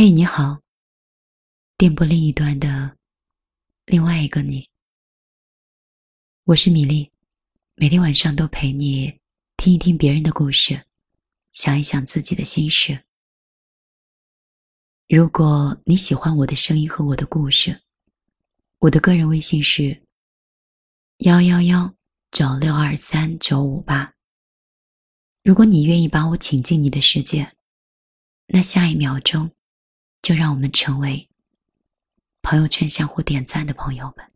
嘿，你好。电波另一端的另外一个你，我是米粒，每天晚上都陪你听一听别人的故事，想一想自己的心事。如果你喜欢我的声音和我的故事，我的个人微信是幺幺幺九六二三九五八。如果你愿意把我请进你的世界，那下一秒钟。就让我们成为朋友圈相互点赞的朋友们。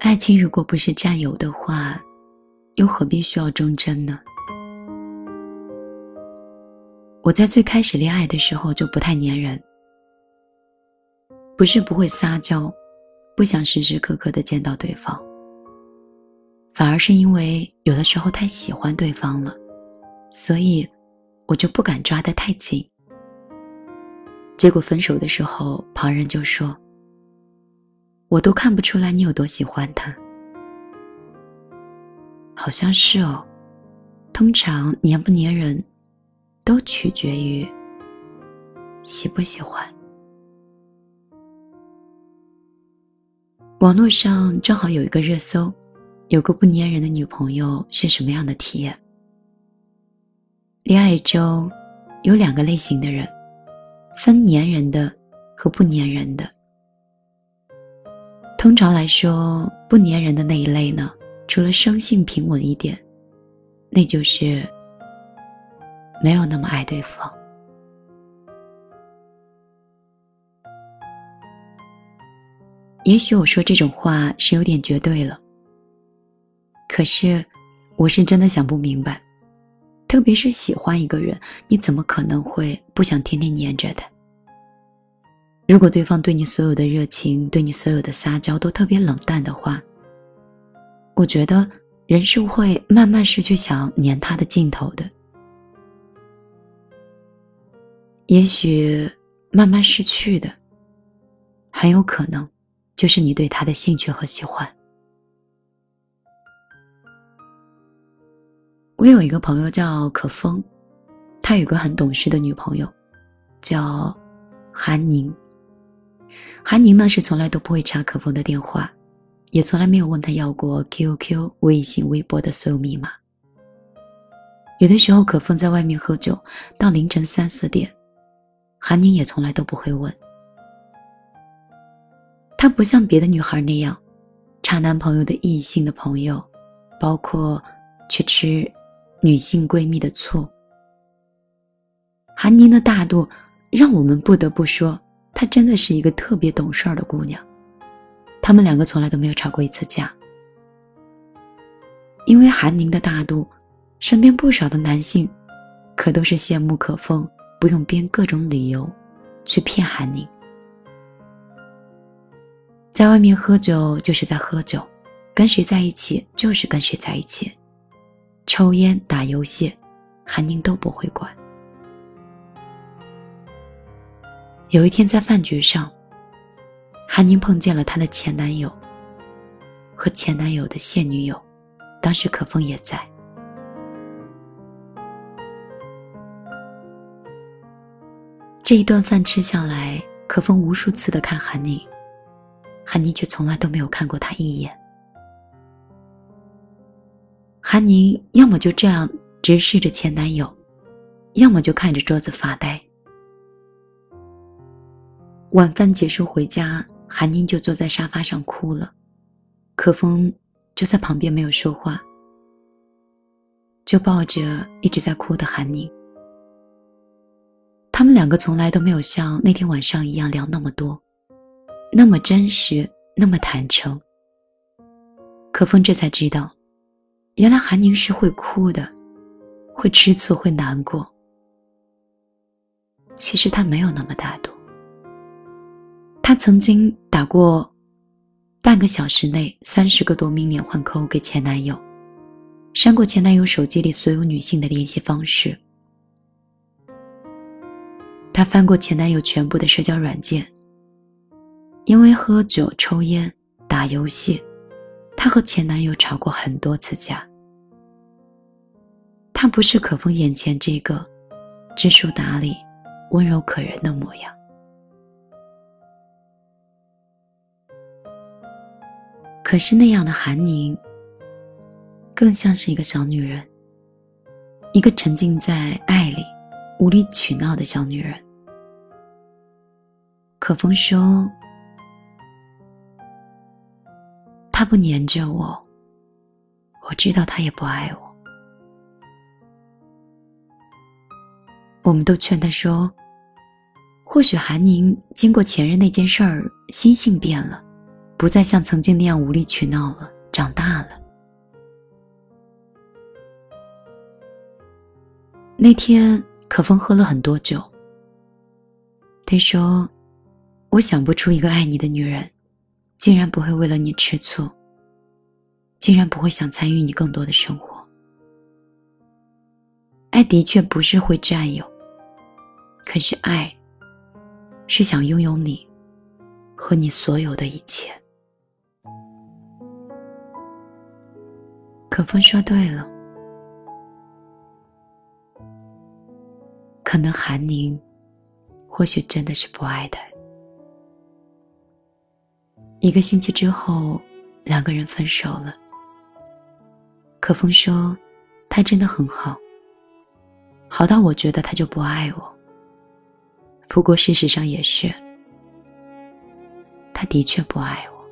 爱情如果不是占有的话，又何必需要忠贞呢？我在最开始恋爱的时候就不太粘人，不是不会撒娇，不想时时刻刻的见到对方，反而是因为有的时候太喜欢对方了。所以，我就不敢抓得太紧。结果分手的时候，旁人就说：“我都看不出来你有多喜欢他。”好像是哦。通常粘不粘人，都取决于喜不喜欢。网络上正好有一个热搜，有个不粘人的女朋友是什么样的体验？恋爱中有两个类型的人，分粘人的和不粘人的。通常来说，不粘人的那一类呢，除了生性平稳一点，那就是没有那么爱对方。也许我说这种话是有点绝对了，可是我是真的想不明白。特别是喜欢一个人，你怎么可能会不想天天黏着他？如果对方对你所有的热情，对你所有的撒娇都特别冷淡的话，我觉得人是会慢慢失去想黏他的劲头的。也许慢慢失去的，很有可能就是你对他的兴趣和喜欢。我有一个朋友叫可风，他有个很懂事的女朋友，叫韩宁。韩宁呢是从来都不会查可风的电话，也从来没有问他要过 QQ、微信、微博的所有密码。有的时候可风在外面喝酒到凌晨三四点，韩宁也从来都不会问。她不像别的女孩那样，查男朋友的异性的朋友，包括去吃。女性闺蜜的醋。韩宁的大度，让我们不得不说，她真的是一个特别懂事儿的姑娘。他们两个从来都没有吵过一次架。因为韩宁的大度，身边不少的男性，可都是羡慕可风，不用编各种理由，去骗韩宁。在外面喝酒就是在喝酒，跟谁在一起就是跟谁在一起。抽烟、打游戏，韩宁都不会管。有一天在饭局上，韩宁碰见了她的前男友和前男友的现女友，当时可风也在。这一顿饭吃下来，可风无数次的看韩宁，韩宁却从来都没有看过他一眼。韩宁要么就这样直视着前男友，要么就看着桌子发呆。晚饭结束回家，韩宁就坐在沙发上哭了，可风就在旁边没有说话，就抱着一直在哭的韩宁。他们两个从来都没有像那天晚上一样聊那么多，那么真实，那么坦诚。可风这才知道。原来韩宁是会哭的，会吃醋，会难过。其实他没有那么大度。他曾经打过半个小时内三十个夺命连环 call 给前男友，删过前男友手机里所有女性的联系方式。他翻过前男友全部的社交软件。因为喝酒、抽烟、打游戏。她和前男友吵过很多次架，她不是可风眼前这个知书达理、温柔可人的模样。可是那样的韩宁，更像是一个小女人，一个沉浸在爱里、无理取闹的小女人。可风说：“不粘着我，我知道他也不爱我。”我们都劝他说：“或许韩宁经过前任那件事儿，心性变了，不再像曾经那样无理取闹了，长大了。”那天，可风喝了很多酒。他说。我想不出一个爱你的女人，竟然不会为了你吃醋，竟然不会想参与你更多的生活。爱的确不是会占有，可是爱是想拥有你和你所有的一切。可风说对了，可能韩宁或许真的是不爱他。一个星期之后，两个人分手了。可风说：“他真的很好，好到我觉得他就不爱我。不过事实上也是，他的确不爱我。”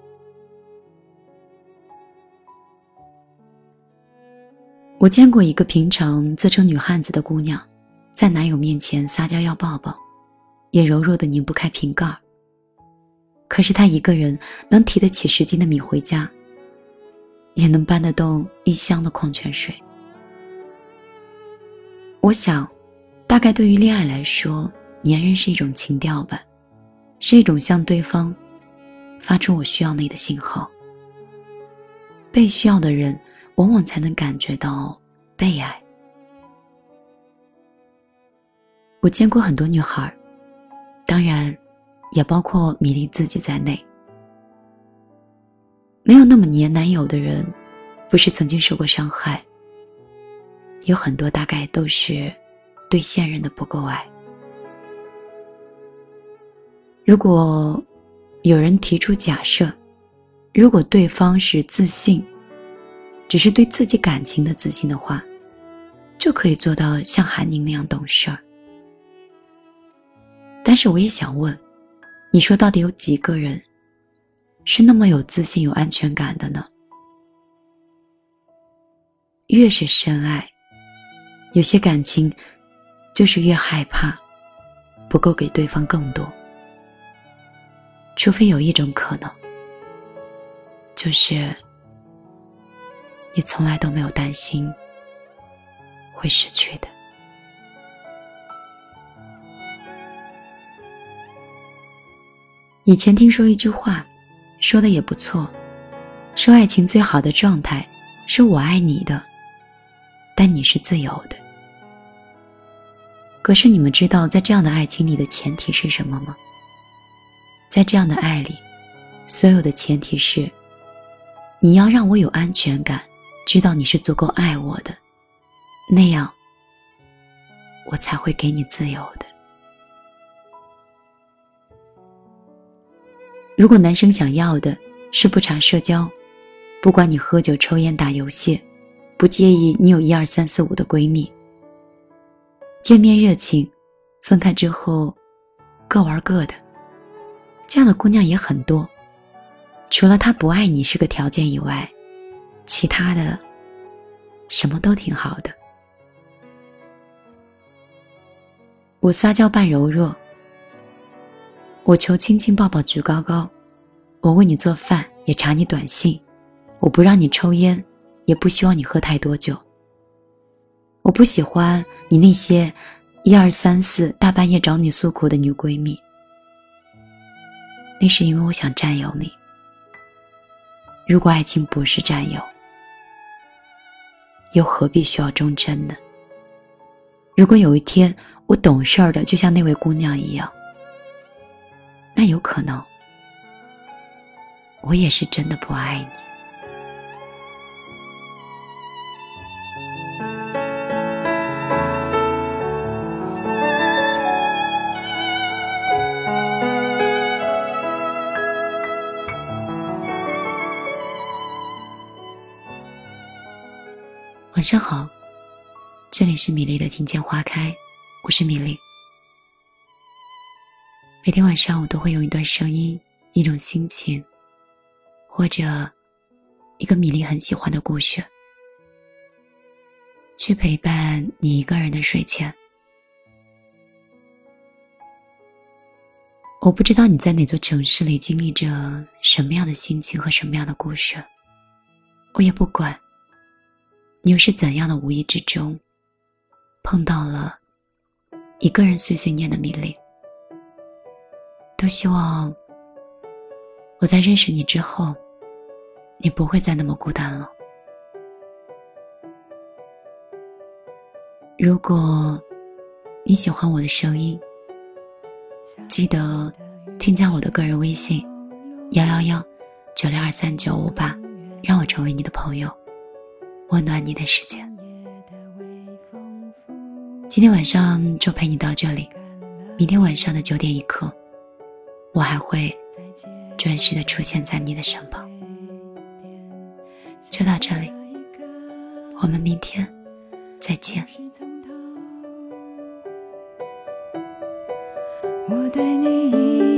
我见过一个平常自称女汉子的姑娘，在男友面前撒娇要抱抱，也柔弱的拧不开瓶盖。可是他一个人能提得起十斤的米回家，也能搬得动一箱的矿泉水。我想，大概对于恋爱来说，粘人是一种情调吧，是一种向对方发出“我需要你”的信号。被需要的人，往往才能感觉到被爱。我见过很多女孩，当然。也包括米粒自己在内，没有那么黏男友的人，不是曾经受过伤害。有很多大概都是对现任的不够爱。如果有人提出假设，如果对方是自信，只是对自己感情的自信的话，就可以做到像韩宁那样懂事儿。但是我也想问。你说，到底有几个人是那么有自信、有安全感的呢？越是深爱，有些感情就是越害怕不够给对方更多。除非有一种可能，就是你从来都没有担心会失去的。以前听说一句话，说的也不错，说爱情最好的状态是我爱你的，但你是自由的。可是你们知道，在这样的爱情里的前提是什么吗？在这样的爱里，所有的前提是，你要让我有安全感，知道你是足够爱我的，那样，我才会给你自由的。如果男生想要的是不查社交，不管你喝酒、抽烟、打游戏，不介意你有一二三四五的闺蜜，见面热情，分开之后各玩各的，这样的姑娘也很多。除了他不爱你是个条件以外，其他的什么都挺好的。我撒娇扮柔弱。我求亲亲抱抱举高高，我为你做饭也查你短信，我不让你抽烟，也不希望你喝太多酒。我不喜欢你那些一二三四大半夜找你诉苦的女闺蜜，那是因为我想占有你。如果爱情不是占有，又何必需要忠贞呢？如果有一天我懂事儿的，就像那位姑娘一样。但有可能我也是真的不爱你。晚上好这里是米粒的听见花开我是米粒。每天晚上我都会用一段声音、一种心情，或者一个米粒很喜欢的故事，去陪伴你一个人的睡前。我不知道你在哪座城市里经历着什么样的心情和什么样的故事，我也不管。你又是怎样的无意之中，碰到了一个人碎碎念的米粒？都希望我在认识你之后，你不会再那么孤单了。如果你喜欢我的声音，记得添加我的个人微信：幺幺幺九六二三九五八，让我成为你的朋友。温暖你的时间。今天晚上就陪你到这里，明天晚上的九点一刻，我还会准时的出现在你的身旁。就到这里，我们明天再见。我对你